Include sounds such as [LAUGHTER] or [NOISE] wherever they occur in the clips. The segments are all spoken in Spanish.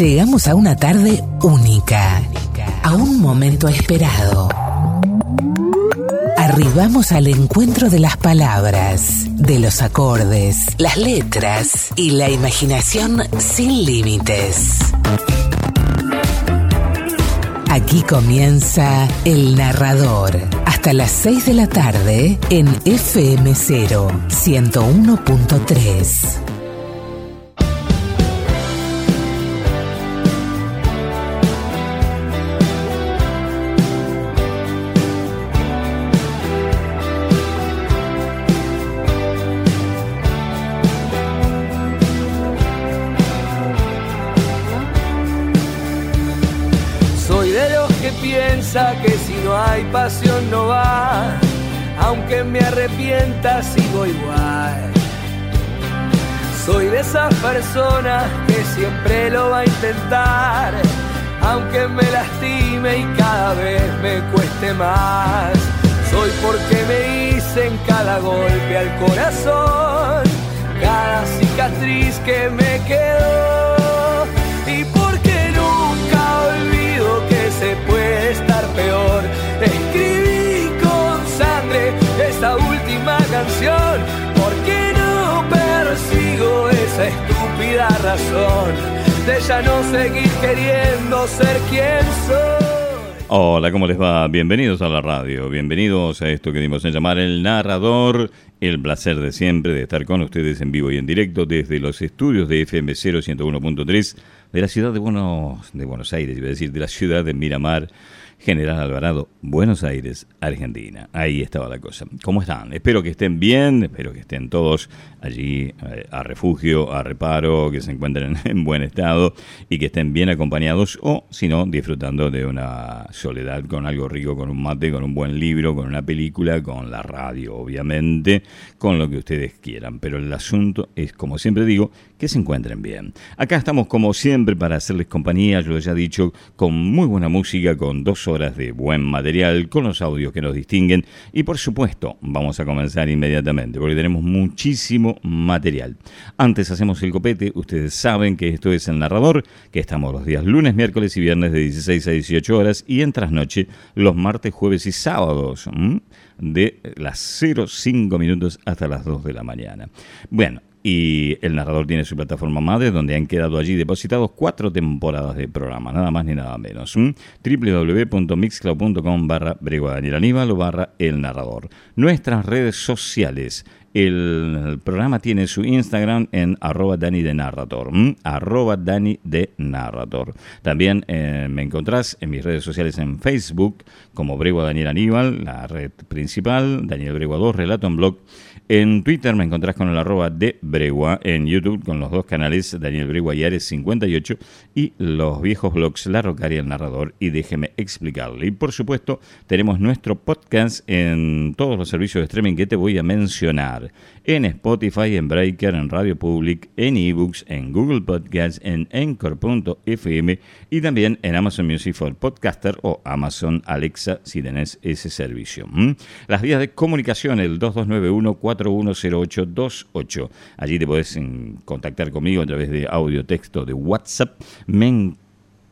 Llegamos a una tarde única, a un momento esperado. Arribamos al encuentro de las palabras, de los acordes, las letras y la imaginación sin límites. Aquí comienza El Narrador, hasta las 6 de la tarde en FM0 101.3. aunque me arrepienta sigo igual. Soy de esas personas que siempre lo va a intentar, aunque me lastime y cada vez me cueste más. Soy porque me hice en cada golpe al corazón, cada cicatriz que me quedó y porque nunca olvido que se puede estar peor. Sangre Hola, ¿cómo les va? Bienvenidos a la radio, bienvenidos a esto que dimos en llamar el narrador. El placer de siempre de estar con ustedes en vivo y en directo desde los estudios de FM 101.3 de la ciudad de Buenos, de Buenos Aires, iba a decir, de la ciudad de Miramar General Alvarado, Buenos Aires, Argentina. Ahí estaba la cosa. ¿Cómo están? Espero que estén bien, espero que estén todos allí eh, a refugio, a reparo, que se encuentren [LAUGHS] en buen estado y que estén bien acompañados o, si no, disfrutando de una soledad con algo rico, con un mate, con un buen libro, con una película, con la radio, obviamente, con lo que ustedes quieran. Pero el asunto es, como siempre digo, que se encuentren bien. Acá estamos como siempre para hacerles compañía, yo ya he dicho, con muy buena música, con dos horas de buen material, con los audios que nos distinguen y por supuesto vamos a comenzar inmediatamente porque tenemos muchísimo material. Antes hacemos el copete, ustedes saben que esto es el narrador, que estamos los días lunes, miércoles y viernes de 16 a 18 horas y en trasnoche los martes, jueves y sábados. de las 05 minutos hasta las 2 de la mañana. Bueno, y el narrador tiene su plataforma madre donde han quedado allí depositados cuatro temporadas de programa, nada más ni nada menos. www.mixcloud.com barra Daniel Aníbal o barra el narrador. Nuestras redes sociales. El programa tiene su Instagram en arroba Dani de Narrator. Arroba Dani de Narrator. También eh, me encontrás en mis redes sociales en Facebook como Bregua Daniel Aníbal, la red principal, Daniel Bregua 2, Relato en Blog en Twitter me encontrás con el arroba de Bregua, en YouTube con los dos canales Daniel Bregua y Ares58 y los viejos blogs La Rocaria, el Narrador y Déjeme explicarle. Y por supuesto tenemos nuestro podcast en todos los servicios de streaming que te voy a mencionar. En Spotify, en Breaker, en Radio Public, en eBooks, en Google Podcasts, en Anchor.fm y también en Amazon Music for Podcaster o Amazon Alexa si tenés ese servicio. ¿Mm? Las vías de comunicación, el 2291 410828. Allí te podés contactar conmigo a través de audio, texto, de WhatsApp. Me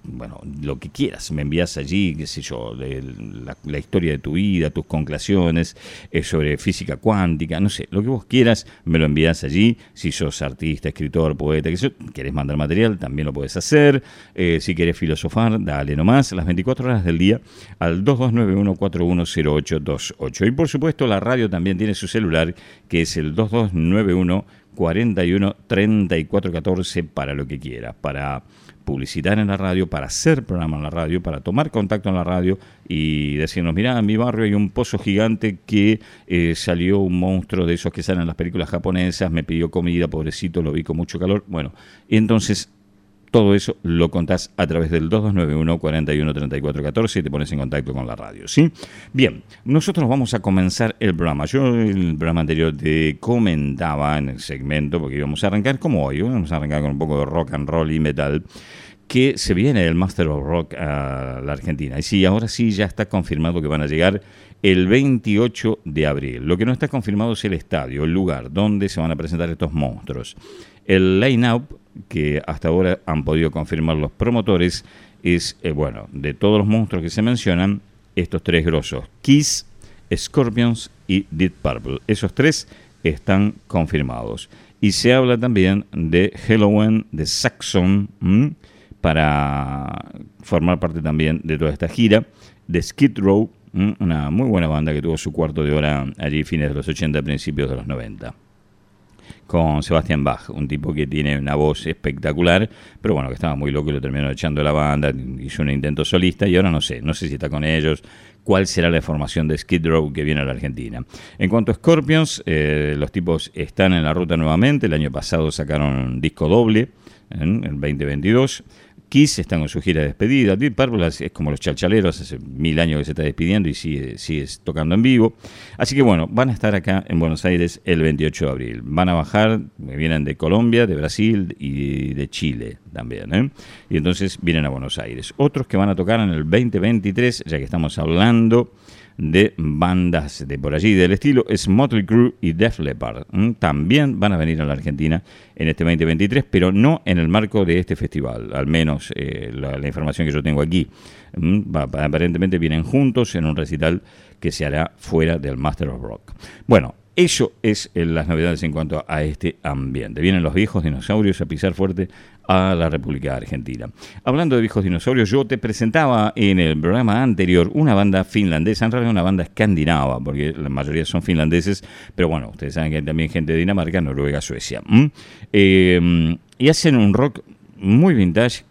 bueno, lo que quieras, me envías allí, qué sé yo, la, historia de tu vida, tus conclusiones eh, sobre física cuántica, no sé, lo que vos quieras, me lo envías allí. Si sos artista, escritor, poeta, que sé, querés mandar material, también lo puedes hacer. Eh, si querés filosofar, dale nomás, las 24 horas del día al 2291-410828. Y por supuesto, la radio también tiene su celular, que es el 2291 41 34 14 para lo que quieras, para publicitar en la radio, para hacer programa en la radio, para tomar contacto en la radio y decirnos, mira, en mi barrio hay un pozo gigante que eh, salió un monstruo de esos que salen en las películas japonesas, me pidió comida, pobrecito, lo vi con mucho calor. Bueno, y entonces todo eso lo contás a través del 2291 413414 y te pones en contacto con la radio, ¿sí? Bien, nosotros vamos a comenzar el programa. Yo el programa anterior te comentaba en el segmento, porque íbamos a arrancar como hoy, vamos a arrancar con un poco de rock and roll y metal, que se viene el Master of Rock a la Argentina. Y sí, ahora sí ya está confirmado que van a llegar el 28 de abril. Lo que no está confirmado es el estadio, el lugar donde se van a presentar estos monstruos. El line-up que hasta ahora han podido confirmar los promotores es, eh, bueno, de todos los monstruos que se mencionan, estos tres grosos, Kiss, Scorpions y Deep Purple. Esos tres están confirmados. Y se habla también de Halloween, de Saxon, para formar parte también de toda esta gira, de Skid Row, una muy buena banda que tuvo su cuarto de hora allí fines de los 80, principios de los 90 con Sebastián Bach, un tipo que tiene una voz espectacular, pero bueno, que estaba muy loco y lo terminó echando la banda, hizo un intento solista y ahora no sé, no sé si está con ellos, cuál será la formación de Skid Row que viene a la Argentina. En cuanto a Scorpions, eh, los tipos están en la ruta nuevamente, el año pasado sacaron un disco doble, en el 2022. Kiss está con su gira de despedida. Deep Purple es como los chalchaleros, hace mil años que se está despidiendo y sigue, sigue tocando en vivo. Así que bueno, van a estar acá en Buenos Aires el 28 de abril. Van a bajar, vienen de Colombia, de Brasil y de Chile también. ¿eh? Y entonces vienen a Buenos Aires. Otros que van a tocar en el 2023, ya que estamos hablando de bandas de por allí del estilo es Crue y Def Leppard. También van a venir a la Argentina en este 2023, pero no en el marco de este festival, al menos eh, la, información que yo tengo aquí. aparentemente vienen juntos en un recital que se hará fuera del Master of Rock. Bueno, eso es eh, las novedades en cuanto a este ambiente. Vienen los viejos dinosaurios a pisar fuerte a la República Argentina. Hablando de viejos dinosaurios, yo te presentaba en el programa anterior una banda finlandesa, en realidad una banda escandinava, porque la mayoría son finlandeses, pero bueno, ustedes saben que hay también gente de Dinamarca, Noruega, Suecia. Eh, y hacen un rock muy vintage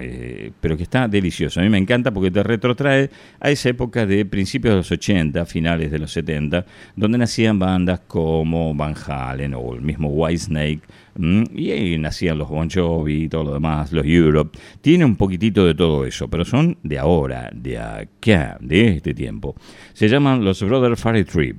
eh, pero que está delicioso. A mí me encanta porque te retrotrae a esa época de principios de los 80, finales de los 70, donde nacían bandas como Van Halen o el mismo Whitesnake, y ahí nacían los Bon Jovi y todo lo demás, los Europe. Tiene un poquitito de todo eso, pero son de ahora, de acá, de este tiempo. Se llaman los Brother Fairy Trip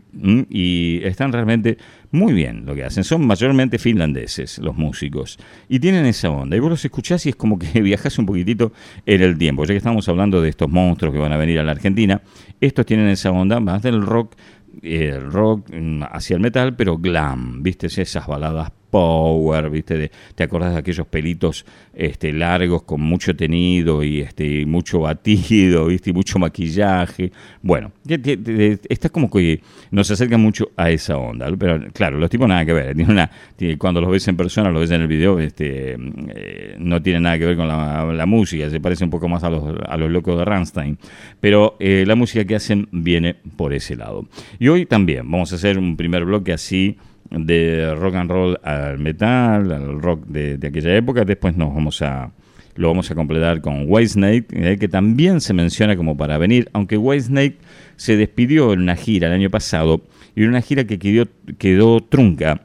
y están realmente muy bien lo que hacen. Son mayormente finlandeses los músicos y tienen esa onda. Y vos los escuchás y es como que [LAUGHS] viajas un poquitito en el tiempo. Ya que estamos hablando de estos monstruos que van a venir a la Argentina, estos tienen esa onda más del rock el rock mm, hacia el metal, pero glam, viste, esas baladas power, ¿viste? ¿Te acordás de aquellos pelitos este, largos con mucho tenido y este, mucho batido, [LAUGHS] ¿viste? Y mucho maquillaje. Bueno, está como que nos acerca mucho a esa onda. Pero claro, los tipos nada que ver. [LAUGHS] Tiene cuando los ves en persona, los ves en el video, este, eh, no tiene nada que ver con la, música. Se parece un poco más a los, a los locos de Rammstein. Pero eh, la música que hacen viene por ese lado. Y hoy también vamos a hacer un primer bloque así de rock and roll al metal, al rock de, aquella época. Después nos vamos a lo vamos a completar con Whitesnake, eh, que también se menciona como para venir, aunque Whitesnake se despidió en una gira el año pasado y en una gira que quedó, quedó trunca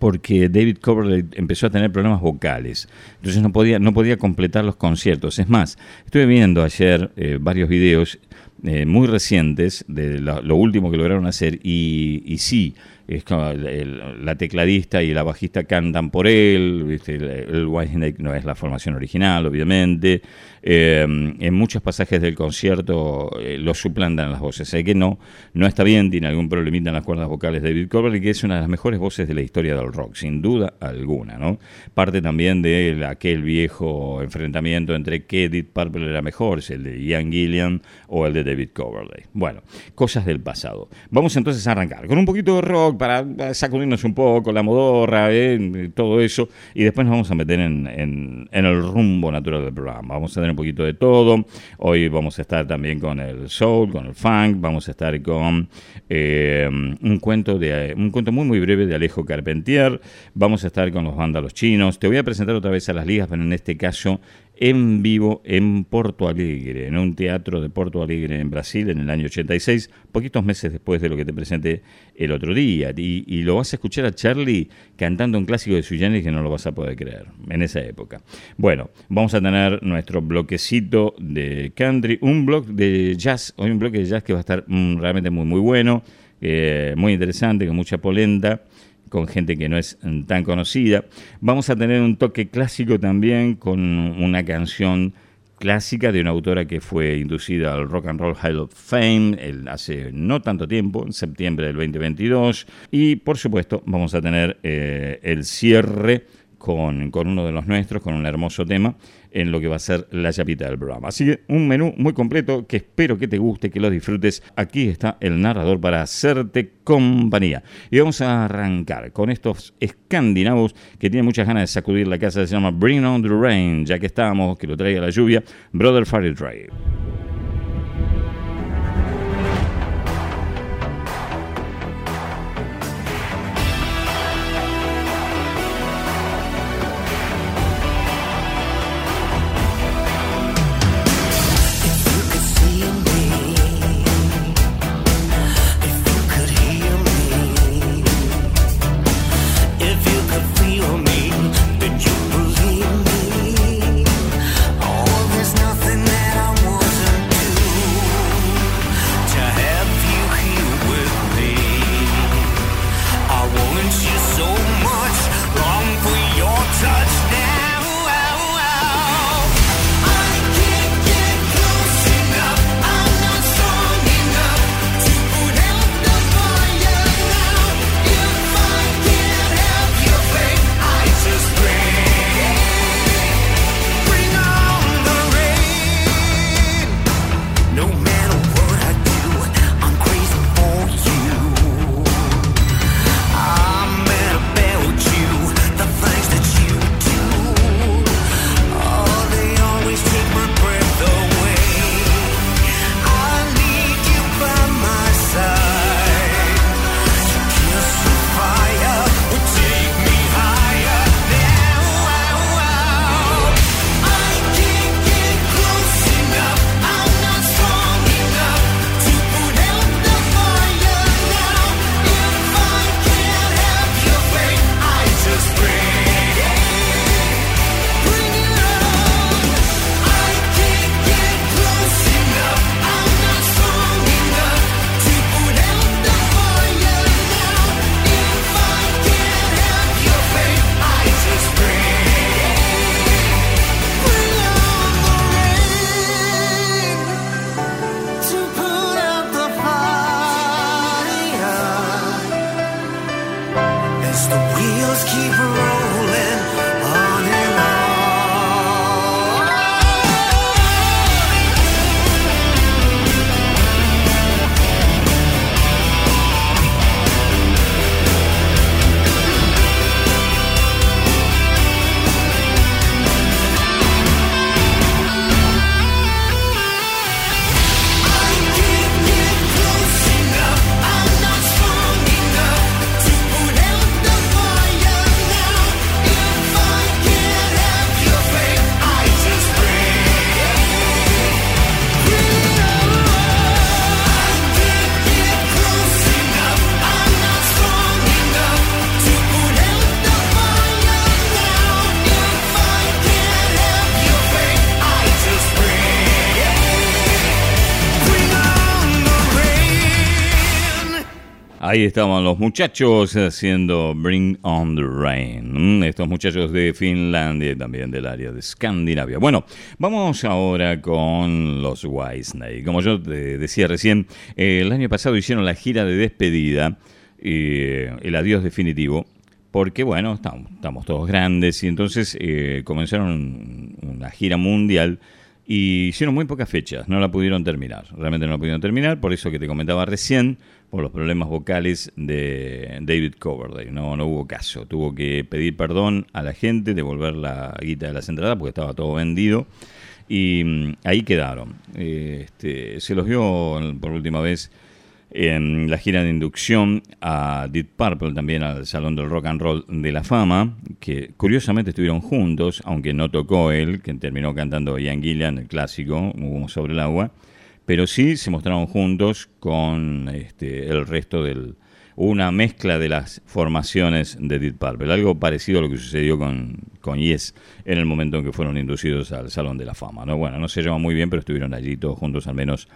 porque David Coverdale empezó a tener problemas vocales, entonces no podía, no podía completar los conciertos. Es más, estuve viendo ayer eh, varios videos eh, muy recientes de lo, último que lograron hacer y, y sí, es como la tecladista y la bajista cantan por él, el, el Snake no es la formación original, obviamente, eh, en muchos pasajes del concierto eh, lo suplantan las voces. Sé que no, no está bien, tiene algún problemita en las cuerdas vocales de David Coverdale, que es una de las mejores voces de la historia del rock, sin duda alguna. ¿no? Parte también de aquel viejo enfrentamiento entre qué Edith Purple era mejor, si el de Ian Gillian o el de David Coverdale. Bueno, cosas del pasado. Vamos entonces a arrancar con un poquito de rock para sacudirnos un poco la modorra, eh, todo eso, y después nos vamos a meter en, en, en el rumbo natural del programa. Vamos a tener un poquito de todo. Hoy vamos a estar también con el soul, con el funk, vamos a estar con eh, un cuento de un cuento muy muy breve de Alejo Carpentier, vamos a estar con los vándalos chinos. Te voy a presentar otra vez a las ligas, pero en este caso en vivo en Porto Alegre, en un teatro de Porto Alegre en Brasil en el año 86, poquitos meses después de lo que te presenté el otro día. Y, lo vas a escuchar a Charlie cantando un clásico de Suyani que no lo vas a poder creer en esa época. Bueno, vamos a tener nuestro bloquecito de country, un bloque de jazz, hoy un bloque de jazz que va a estar mm, realmente muy muy bueno, eh, muy interesante, con mucha polenta con gente que no es tan conocida. Vamos a tener un toque clásico también con una canción clásica de una autora que fue inducida al Rock and Roll Hall of Fame hace no tanto tiempo, en septiembre del 2022. Y por supuesto vamos a tener eh, el cierre con, con, uno de los nuestros, con un hermoso tema, en lo que va a ser la chapita del programa. Así que un menú muy completo que espero que te guste, que lo disfrutes. Aquí está el narrador para hacerte compañía. Y vamos a arrancar con estos escandinavos que tienen muchas ganas de sacudir la casa. Se llama Bring on the Rain, ya que estábamos, que lo traiga la lluvia, Brother Fire Drive. Ahí estaban los muchachos haciendo Bring on the Rain. Estos muchachos de Finlandia y también del área de Escandinavia. Bueno, vamos ahora con los Whitesnake. Como yo decía recién, el año pasado hicieron la gira de despedida, eh, el adiós definitivo, porque bueno, estamos, todos grandes y entonces eh, comenzaron una gira mundial y hicieron muy pocas fechas, no la pudieron terminar, realmente no la pudieron terminar, por eso que te comentaba recién, por los problemas vocales de David Coverdale, no, no hubo caso, tuvo que pedir perdón a la gente, devolver la guita de las entradas porque estaba todo vendido y mm, ahí quedaron. Este, se los vio por última vez en la gira de inducción a Deep Purple, también al Salón del Rock and Roll de la Fama, que curiosamente estuvieron juntos, aunque no tocó él, que terminó cantando Ian Gillian, el clásico, Humo sobre el agua, pero sí se mostraron juntos con este, el resto del... una mezcla de las formaciones de Deep Purple, algo parecido a lo que sucedió con, con Yes en el momento en que fueron inducidos al Salón de la Fama. ¿no? Bueno, no se llevan muy bien, pero estuvieron allí todos juntos al menos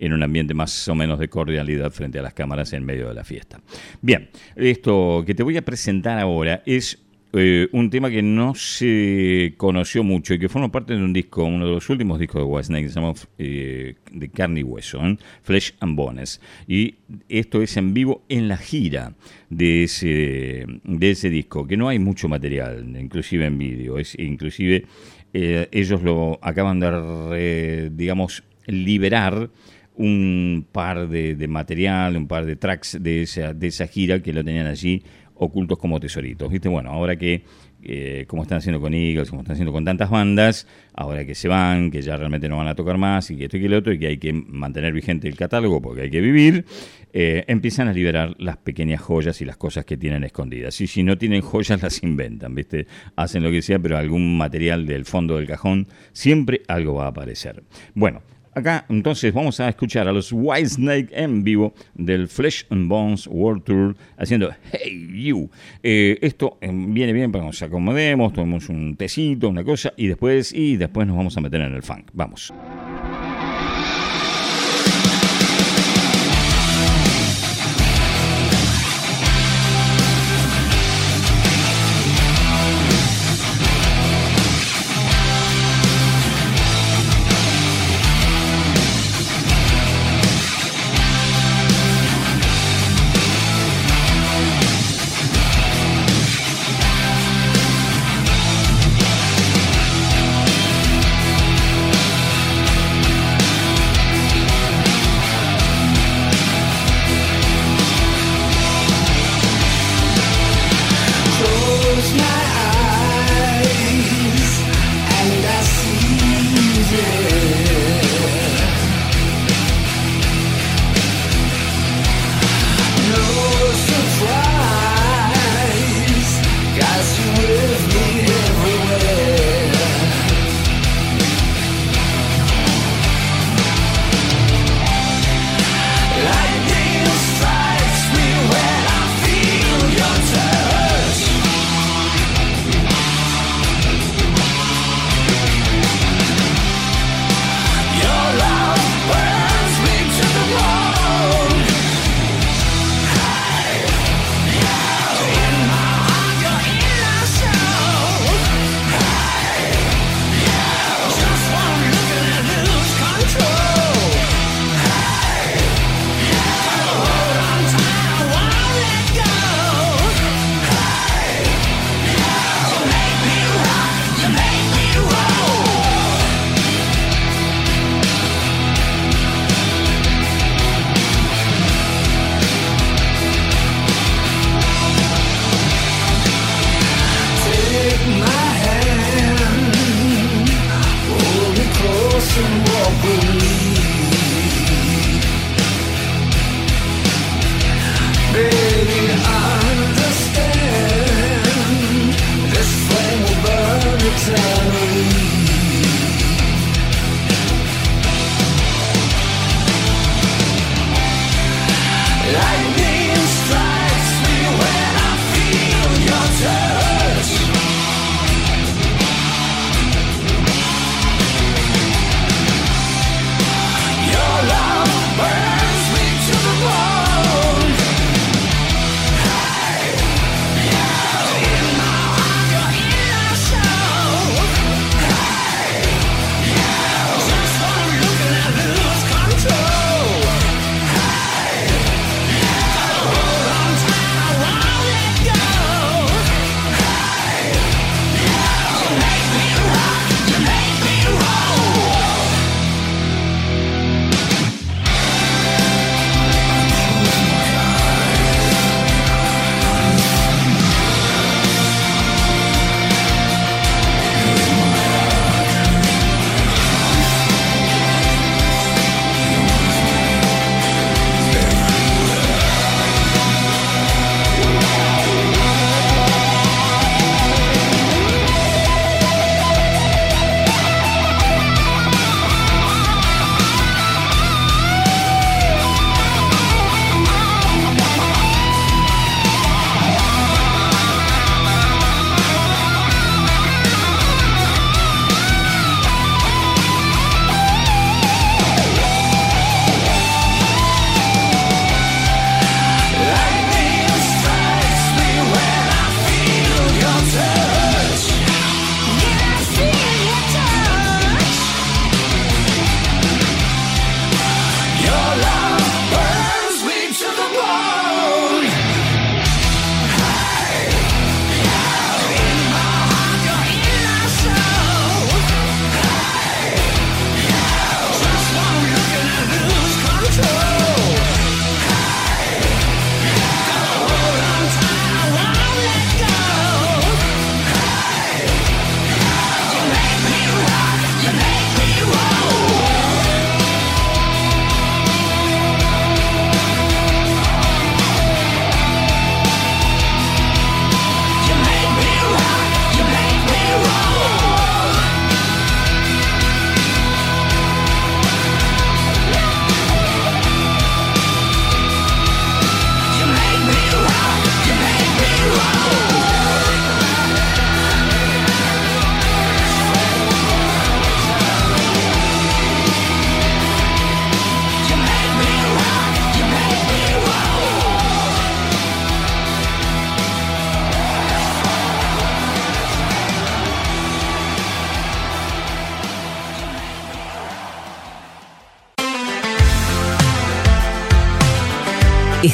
en un ambiente más o menos de cordialidad frente a las cámaras en medio de la fiesta. Bien, esto que te voy a presentar ahora es eh, un tema que no se conoció mucho y que forma parte de un disco, uno de los últimos discos de Whitesnake, se llama eh, de carne y hueso, ¿eh? Flesh and Bones. Y esto es en vivo en la gira de ese, de ese disco, que no hay mucho material, inclusive en vídeo, es inclusive ellos lo acaban de, digamos, liberar un par de, material, un par de tracks de esa, de esa gira que lo tenían allí ocultos como tesoritos. ¿Viste? Bueno, ahora que, eh, como están haciendo con Eagles, como están haciendo con tantas bandas, ahora que se van, que ya realmente no van a tocar más, y que esto y que lo otro, y que hay que mantener vigente el catálogo porque hay que vivir, eh, empiezan a liberar las pequeñas joyas y las cosas que tienen escondidas. Y si no tienen joyas, las inventan, ¿viste? Hacen lo que sea, pero algún material del fondo del cajón, siempre algo va a aparecer. Bueno, Acá entonces vamos a escuchar a los Whitesnake en vivo del Flesh and Bones World Tour haciendo Hey You. Eh, esto eh, viene bien para que nos acomodemos, tomemos un tecito, una cosa y después, y después nos vamos a meter en el funk. Vamos.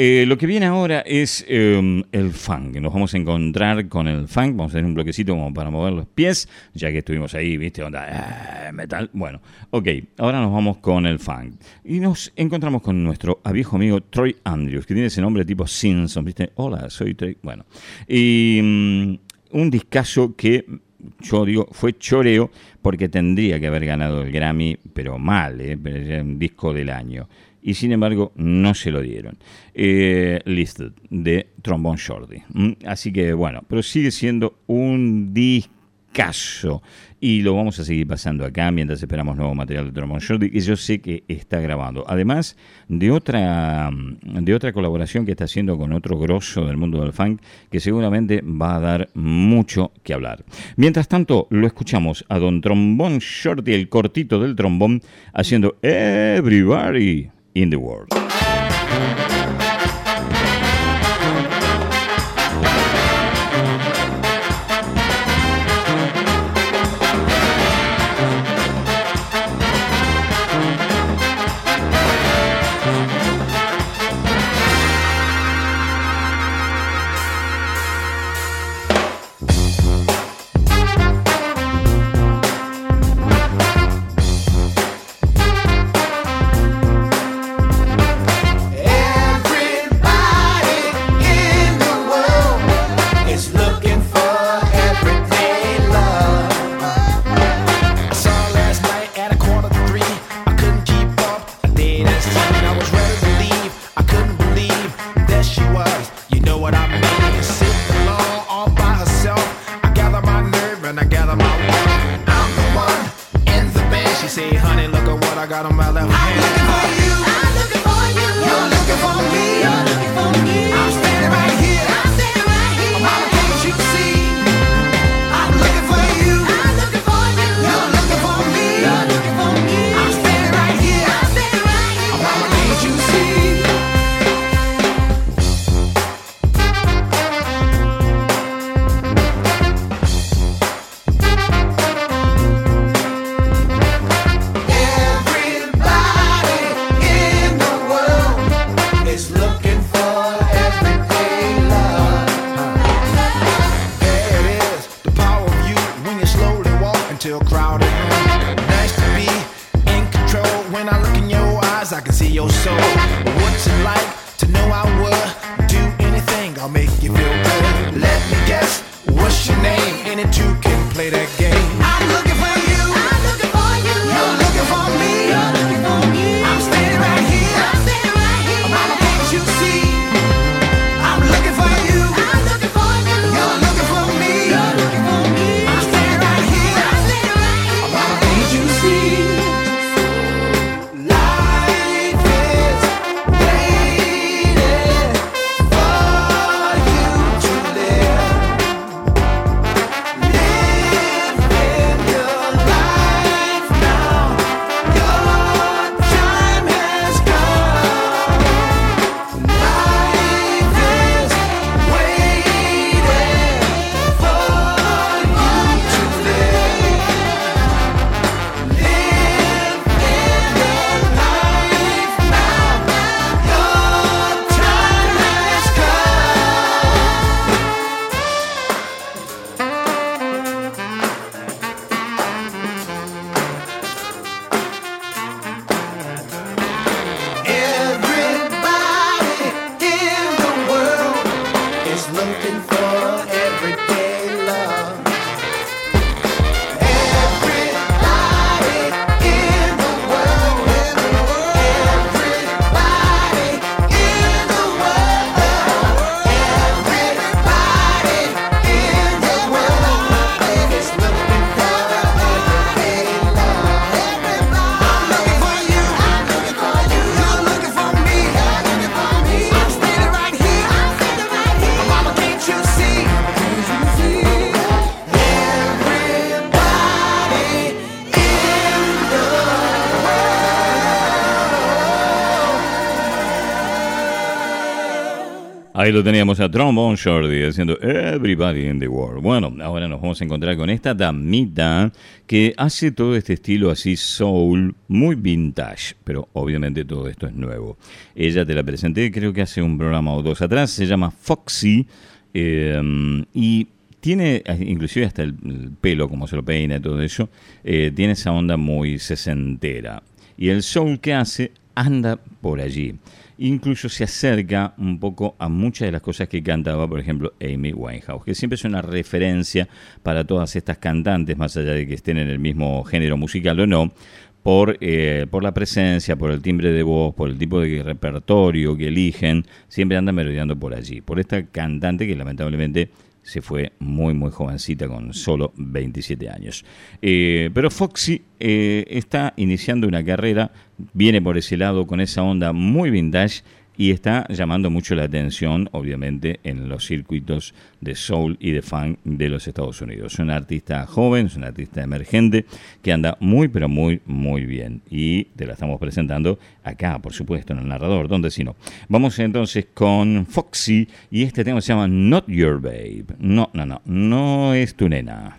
Eh, lo que viene ahora es em, el funk. Nos vamos a encontrar con el funk. Vamos a tener un bloquecito como para mover los pies, ya que estuvimos ahí, ¿viste? Onda, eh, metal. Bueno, ok, ahora nos vamos con el funk. Y nos encontramos con nuestro viejo amigo Troy Andrews, que tiene ese nombre tipo Simpson, ¿viste? Hola, soy Troy. Bueno, y mm, un discazo que yo digo, fue choreo porque tendría que haber ganado el Grammy, pero mal, ¿eh? un disco del año y sin embargo no se lo dieron. Eh, listed de Trombone Shorty. Así que bueno, pero sigue siendo un discazo y lo vamos a seguir pasando acá mientras esperamos nuevo material de Trombone Shorty que yo sé que está grabando. Además de otra, de otra colaboración que está haciendo con otro grosso del mundo del funk que seguramente va a dar mucho que hablar. Mientras tanto, lo escuchamos a Don Trombone Shorty, el cortito del trombón, haciendo Everybody in the world. still crowded. Nice to be in control. When I look in your eyes, I can see your soul. What's it like to know I would do anything? I'll make you feel good. Let me guess, what's your name? And it too Ahí lo teníamos a Trombone Shorty haciendo Everybody in the World. Bueno, ahora nos vamos a encontrar con esta damita que hace todo este estilo así soul, muy vintage, pero obviamente todo esto es nuevo. Ella te la presenté creo que hace un programa o dos atrás, se llama Foxy eh, y tiene inclusive hasta el pelo, como se lo peina y todo eso, eh, tiene esa onda muy sesentera. Y el soul que hace anda por allí incluso se acerca un poco a muchas de las cosas que cantaba, por ejemplo, Amy Winehouse, que siempre es una referencia para todas estas cantantes, más allá de que estén en el mismo género musical o no, por, eh, por la presencia, por el timbre de voz, por el tipo de repertorio que eligen, siempre andan merodeando por allí, por esta cantante que lamentablemente se fue muy muy jovencita con solo 27 años. Eh, pero Foxy eh, está iniciando una carrera, viene por ese lado con esa onda muy vintage y está llamando mucho la atención, obviamente, en los circuitos de soul y de funk de los Estados Unidos. Es una artista joven, es una artista emergente que anda muy, pero muy, muy bien. Y te la estamos presentando acá, por supuesto, en el narrador, donde si no. Vamos entonces con Foxy y este tema se llama Not Your Babe. No, no, no, no es tu nena.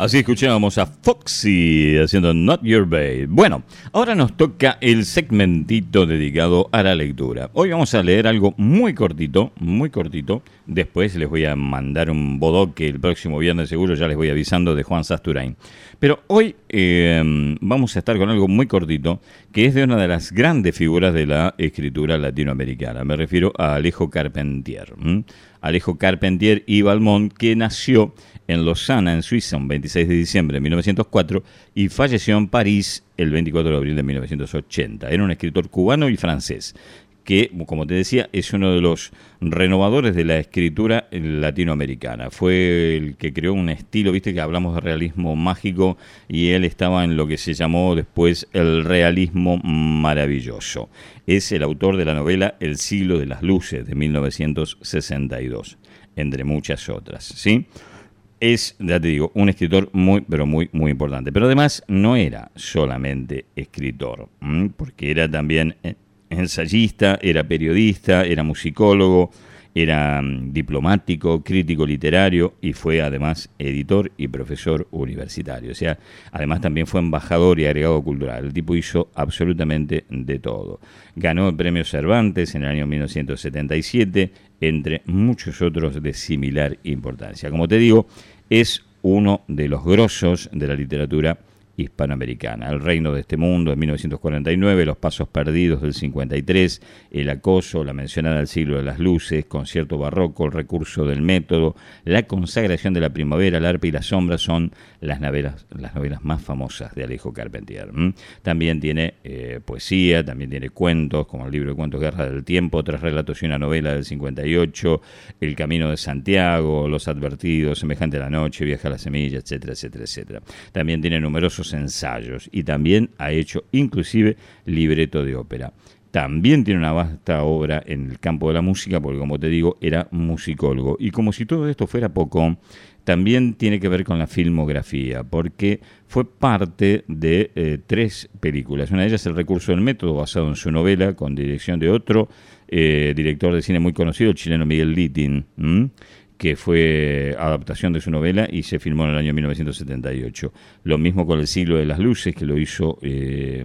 Así escuchábamos a Foxy haciendo Not Your Babe. Bueno, ahora nos toca el segmentito dedicado a la lectura. Hoy vamos a leer algo muy cortito, muy cortito. Después les voy a mandar un bodoque el próximo viernes seguro, ya les voy avisando, de Juan Sasturain. Pero hoy eh, vamos a estar con algo muy cortito, que es de una de las grandes figuras de la escritura latinoamericana. Me refiero a Alejo Carpentier. Alejo Carpentier y Balmont, que nació en Lausana, en Suiza, un 26 de diciembre de 1904 y falleció en París el 24 de abril de 1980. Era un escritor cubano y francés que, como te decía, es uno de los renovadores de la escritura latinoamericana. Fue el que creó un estilo, viste que hablamos de realismo mágico y él estaba en lo que se llamó después el realismo maravilloso. Es el autor de la novela El siglo de las luces de 1962, entre muchas otras, ¿sí? Es, ya te digo, un escritor muy, pero muy, muy importante. Pero además no era solamente escritor, porque era también eh, ensayista, era periodista, era musicólogo, era mm, diplomático, crítico literario y fue además editor y profesor universitario. O sea, además también fue embajador y agregado cultural. El tipo hizo absolutamente de todo. Ganó el premio Cervantes en el año 1977, entre muchos otros de similar importancia. Como te digo, es uno de los grosos de la literatura hispanoamericana. El reino de este mundo en 1949, Los Pasos Perdidos del 53, El Acoso, La mencionada del siglo de las luces, Concierto Barroco, El recurso del método, La consagración de la primavera, El arpa y la sombra son las novelas, las novelas más famosas de Alejo Carpentier. También tiene eh, poesía, también tiene cuentos, como el libro de cuentos Guerra del Tiempo, tres relatos y una novela del 58, El Camino de Santiago, Los Advertidos, Semejante a la Noche, Viaja a la Semilla, etcétera, etcétera, etcétera. También tiene numerosos ensayos y también ha hecho inclusive libreto de ópera. También tiene una vasta obra en el campo de la música, porque como te digo, era musicólogo. Y como si todo esto fuera poco, también tiene que ver con la filmografía, porque fue parte de eh, tres películas. Una de ellas El recurso del método, basado en su novela, con dirección de otro eh, director de cine muy conocido, el chileno Miguel Littin que fue adaptación de su novela y se filmó en el año 1978. Lo mismo con El siglo de las luces, que lo hizo eh,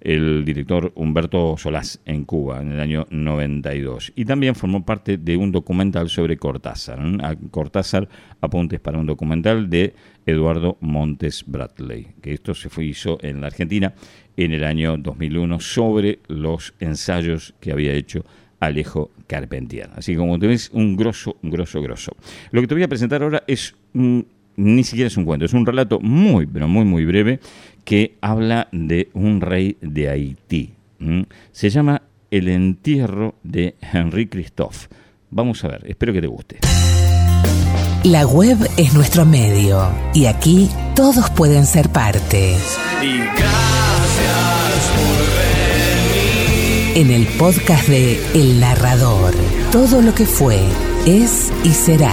el director Humberto Solás en Cuba en el año 92. Y también formó parte de un documental sobre Cortázar. Cortázar, apuntes para un documental de Eduardo Montes Bradley, que esto se hizo en la Argentina en el año 2001 sobre los ensayos que había hecho Alejo Carpentier. Así como te ves, un grosso, un grosso, grosso. Lo que te voy a presentar ahora es ni siquiera es un cuento, es un relato muy, pero muy, muy breve que habla de un rey de Haití. Se llama El entierro de Henri Christophe. Vamos a ver, espero que te guste. La web es nuestro medio y aquí todos pueden ser parte. Y gracias en el podcast de El Narrador. Todo lo que fue, es y será.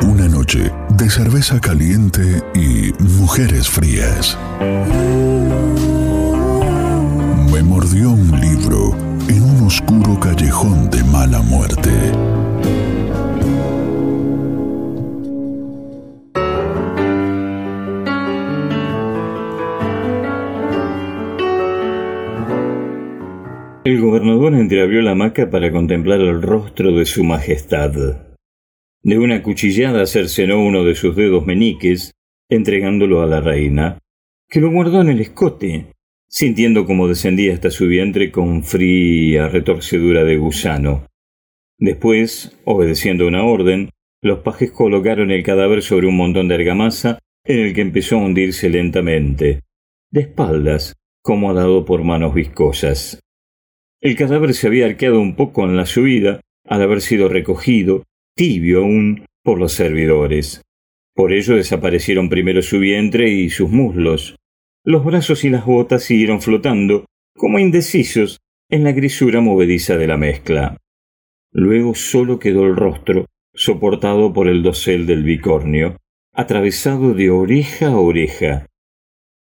Una noche de cerveza caliente y mujeres frías. Me mordió un libro en un oscuro callejón de mala muerte. El gobernador entreabrió la hamaca para contemplar el rostro de su majestad. De una cuchillada cercenó uno de sus dedos meniques, entregándolo a la reina, que lo guardó en el escote, sintiendo cómo descendía hasta su vientre con fría retorcedura de gusano. Después, obedeciendo una orden, los pajes colocaron el cadáver sobre un montón de argamasa en el que empezó a hundirse lentamente, de espaldas, como dado por manos viscosas. El cadáver se había arqueado un poco en la subida al haber sido recogido, tibio aún, por los servidores. Por ello desaparecieron primero su vientre y sus muslos. Los brazos y las botas siguieron flotando, como indecisos, en la grisura movediza de la mezcla. Luego solo quedó el rostro, soportado por el dosel del bicornio, atravesado de oreja a oreja.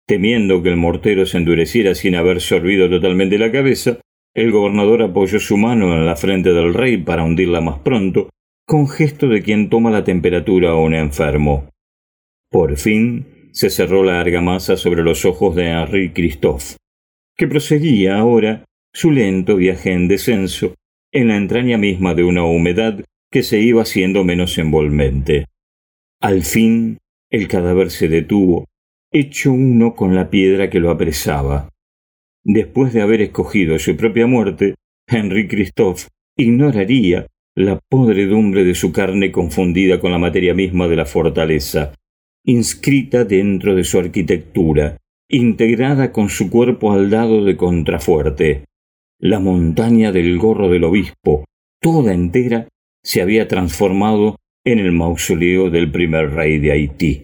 Temiendo que el mortero se endureciera sin haber sorbido totalmente la cabeza, El gobernador apoyó su mano en la frente del rey para hundirla más pronto, con gesto de quien toma la temperatura a un enfermo. Por fin se cerró la argamasa sobre los ojos de Henri Christophe, que proseguía ahora su lento viaje en descenso en la entraña misma de una humedad que se iba haciendo menos envolvente. Al fin el cadáver se detuvo, hecho uno con la piedra que lo apresaba. Después de haber escogido su propia muerte, Henry Christophe ignoraría la podredumbre de su carne confundida con la materia misma de la fortaleza, inscrita dentro de su arquitectura, integrada con su cuerpo al dado de contrafuerte. La montaña del gorro del obispo, toda entera, se había transformado en el mausoleo del primer rey de Haití.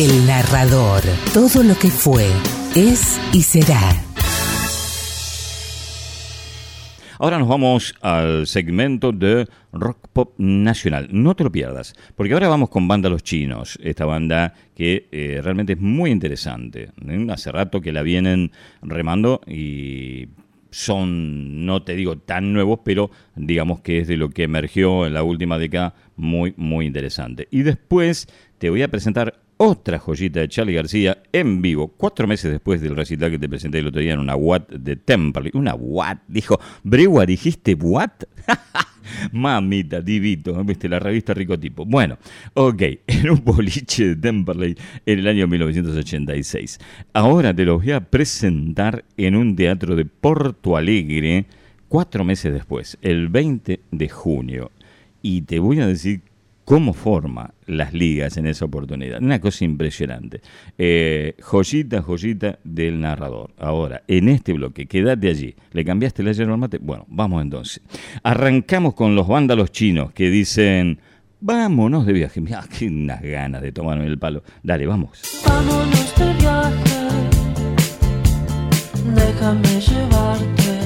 El narrador. Todo lo que fue, es y será. Ahora nos vamos al segmento de rock pop nacional. No te lo pierdas, porque ahora vamos con Banda Los Chinos, esta banda que eh, realmente es muy interesante. ¿eh? Hace rato que la vienen remando y son, no te digo tan nuevos, pero digamos que es de lo que emergió en la última década muy, muy interesante. Y después te voy a presentar otra joyita de Charlie García en vivo, cuatro meses después del recital que te presenté el otro día en una Watt de Temperley. Una Watt, dijo, Bregua, dijiste Watt. [LAUGHS] Mamita, divito, viste la revista Rico Tipo. Bueno, ok, [LAUGHS] en un boliche de Temperley en el año 1986. Ahora te lo voy a presentar en un teatro de Porto Alegre cuatro meses después, el 20 de junio. Y te voy a decir cómo forma las ligas en esa oportunidad. Una cosa impresionante. Eh, joyita, joyita del narrador. Ahora, en este bloque, quédate allí. ¿Le cambiaste la yerba mate? Bueno, vamos entonces. Arrancamos con los vándalos chinos que dicen... Vámonos de viaje. Mira, qué unas ganas de tomarme el palo. Dale, vamos. Vámonos de viaje. Déjame llevarte.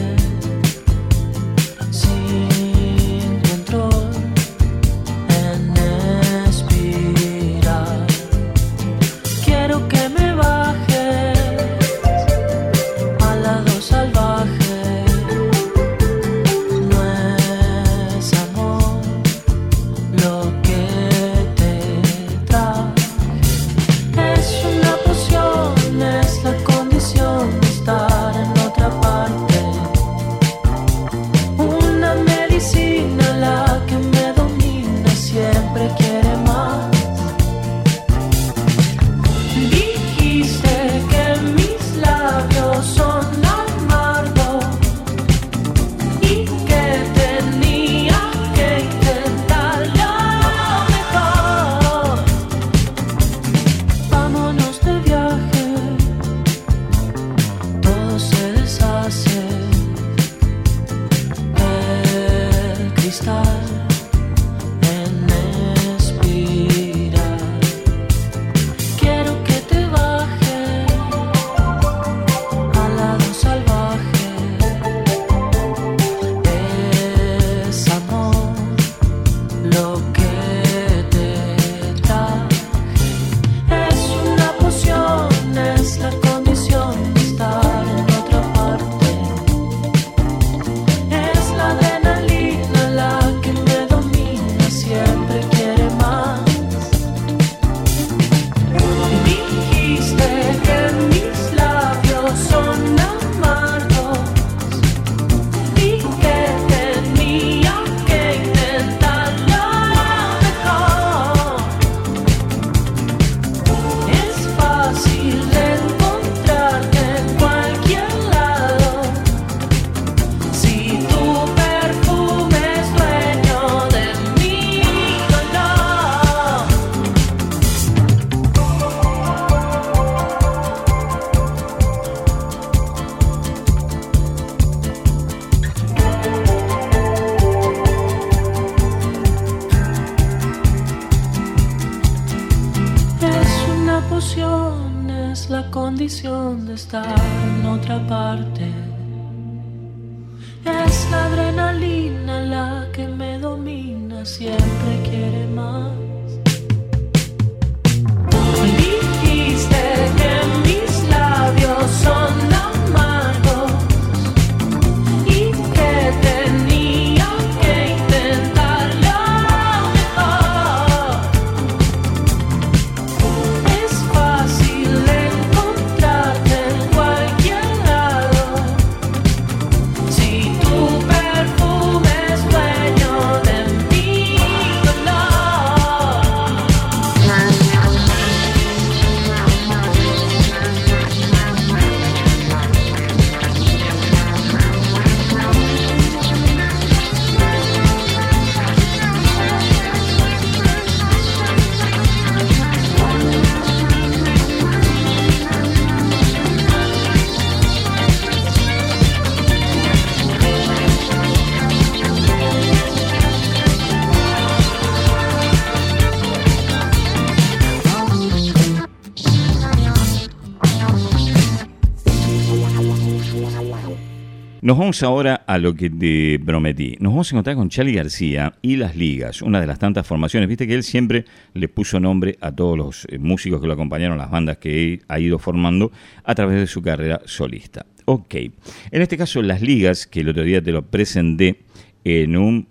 Nos vamos ahora a lo que te prometí. Nos vamos a encontrar con Charlie García y las ligas, una de las tantas formaciones. Viste que él siempre le puso nombre a todos los eh, músicos que lo acompañaron, las bandas que ha ido formando a través de su carrera solista. Ok, en este caso las ligas, que el otro día te lo presenté en un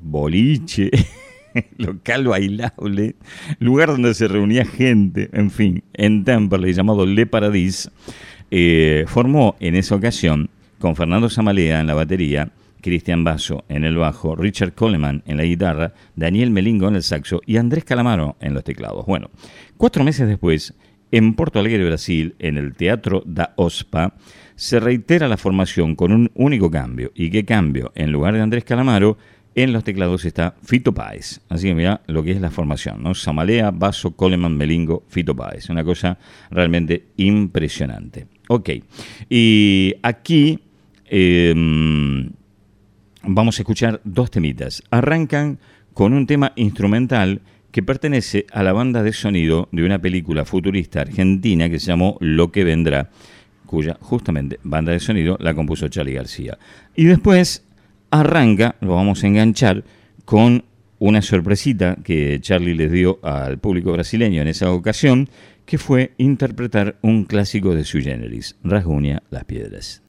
boliche [LAUGHS] local bailable, lugar donde se reunía gente, en fin, en Temperley llamado Le Paradis, eh, formó en esa ocasión con Fernando Zamalea en la batería, Cristian Basso en el bajo, Richard Coleman en la guitarra, Daniel Melingo en el saxo y Andrés Calamaro en los teclados. Bueno, cuatro meses después, en Porto Alegre, Brasil, en el Teatro da OSPA, se reitera la formación con un único cambio. ¿Y qué cambio? En lugar de Andrés Calamaro, en los teclados está Fito Páez. Así que mira lo que es la formación, ¿no? Samalea, Basso, Coleman, Melingo, Fito Páez. Una cosa realmente impresionante. Ok. Y aquí eh, vamos a escuchar dos temitas. Arrancan con un tema instrumental que pertenece a la banda de sonido de una película futurista argentina que se llamó Lo que vendrá, cuya justamente banda de sonido la compuso Charlie García. Y después arranca, lo vamos a enganchar con una sorpresita que Charlie les dio al público brasileño en esa ocasión, que fue interpretar un clásico de su generis, Rasguña las piedras.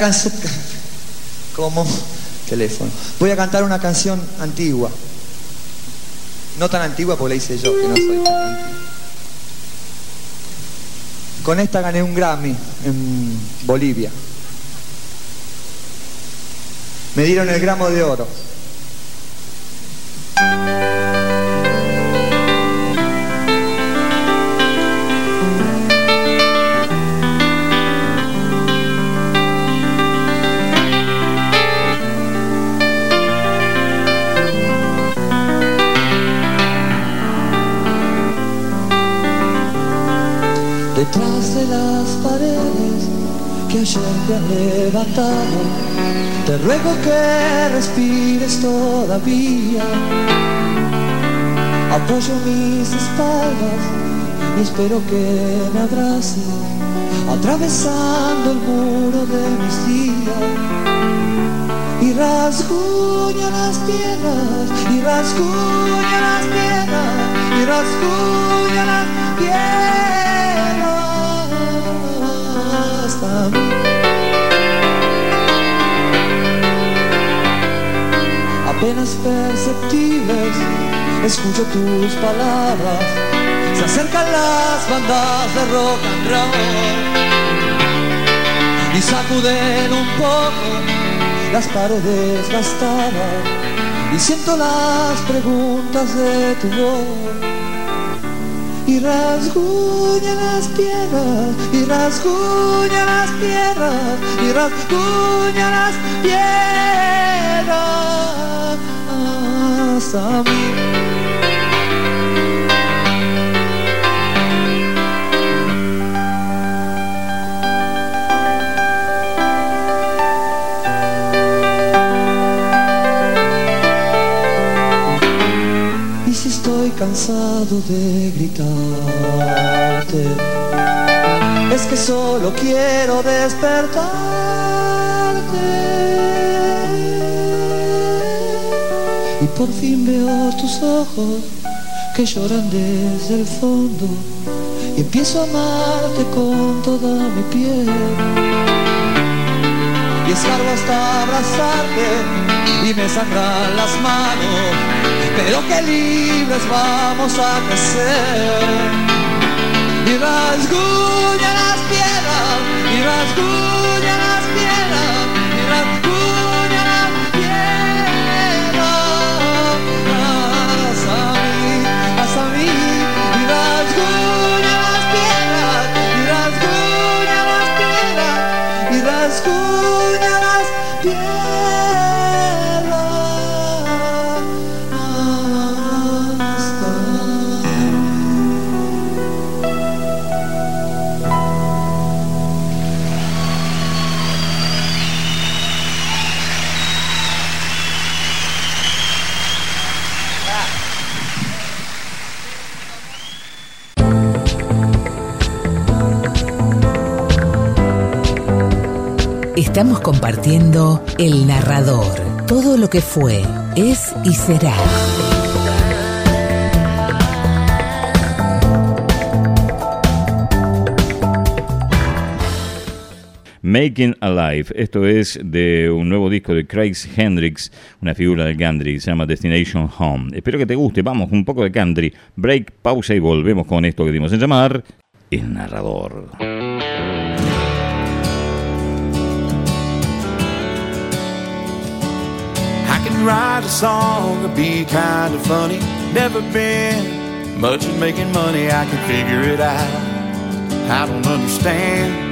Cantar. [LAUGHS] ¿Cómo? Teléfono. Voy a cantar una canción antigua. No tan antigua porque la hice yo, que no soy tan antigua. Con esta gané un Grammy en Bolivia. Me dieron el gramo de oro. Te han levantado, te ruego que respires todavía. Apoyo mis espaldas y espero que me abraces, atravesando el muro de mis días. Y rasguña las piernas, y rasguña las piernas, y rasguña las piernas Perceptibles, escucho tus palabras. Se acercan las bandas de rock and roll. Y sacuden un poco las paredes gastadas. Y siento las preguntas de tu voz. Y rasguña las piedras y rasguña las piedras y rasguña las piedras Y si estoy cansado de gritarte, es que solo quiero despertarte. Por fin veo tus ojos que lloran desde el fondo y empiezo a amarte con toda mi piel y escarbo hasta abrazarte y me sangran las manos, pero que libres vamos a crecer. Y rasguña las piedras, y rasguña Estamos compartiendo El Narrador, todo lo que fue, es y será. Making Alive. Esto es de un nuevo disco de Craig Hendricks, una figura del country, se llama Destination Home. Espero que te guste. Vamos, un poco de country. Break, pausa y volvemos con esto que dimos en llamar El Narrador. Can write a song or be kind of funny. Never been much at making money. I can figure it out. I don't understand.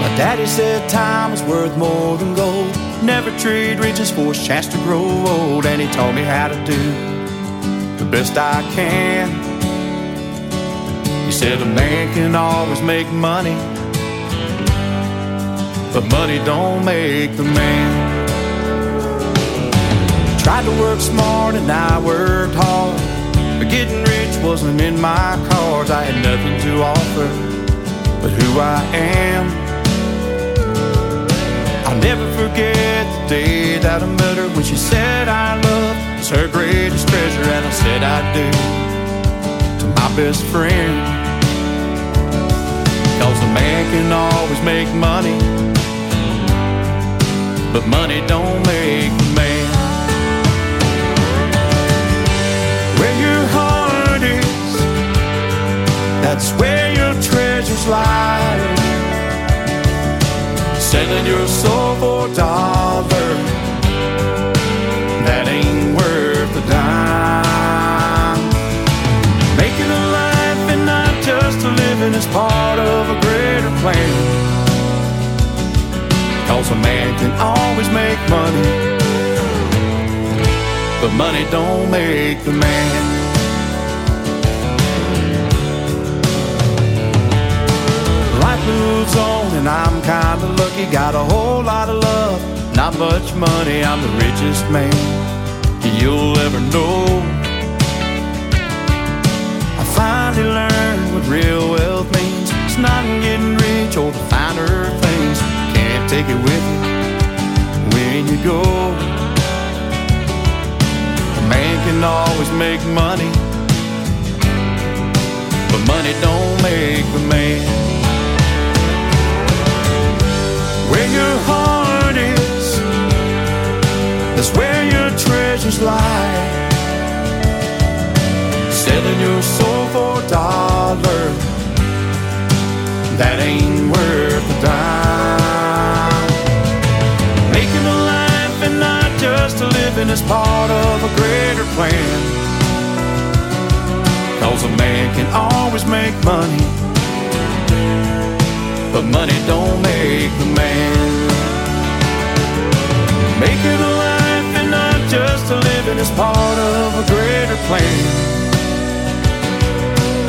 My daddy said time was worth more than gold. Never trade riches for a chance to grow old. And he taught me how to do the best I can. He said a man can always make money, but money don't make the man. Tried to work smart and I worked hard, but getting rich wasn't in my cards. I had nothing to offer but who I am. I'll never forget the day that I met her when she said I love was her greatest treasure, and I said I do to my best friend. Cause a man can always make money, but money don't make Selling your soul for a dollar, that ain't worth a dime. Making a life and not just a living is part of a greater plan. Cause a man can always make money, but money don't make the man. Moves on and I'm kinda lucky. Got a whole lot of love, not much money. I'm the richest man you'll ever know. I finally learned what real wealth means. It's not getting rich or the finer things. Can't take it with you when you go. A man can always make money, but money don't make the man. Where your heart is, that's where your treasures lie. Selling your soul for a dollar, that ain't worth a dime. Making a life and not just a living is part of a greater plan. Cause a man can always make money but money don't make the man. Making a life and not just a living is part of a greater plan.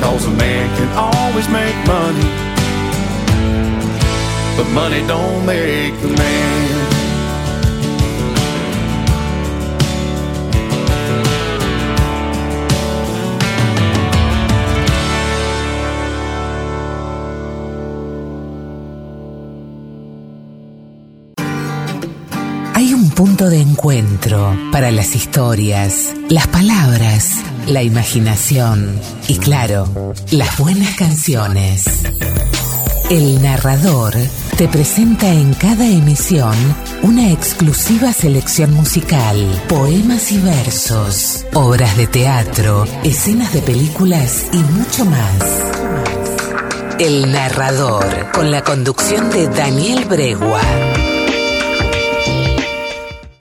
Cause a man can always make money, but money don't make the man. Punto de encuentro para las historias, las palabras, la imaginación y claro, las buenas canciones. El narrador te presenta en cada emisión una exclusiva selección musical, poemas y versos, obras de teatro, escenas de películas y mucho más. El narrador, con la conducción de Daniel Bregua.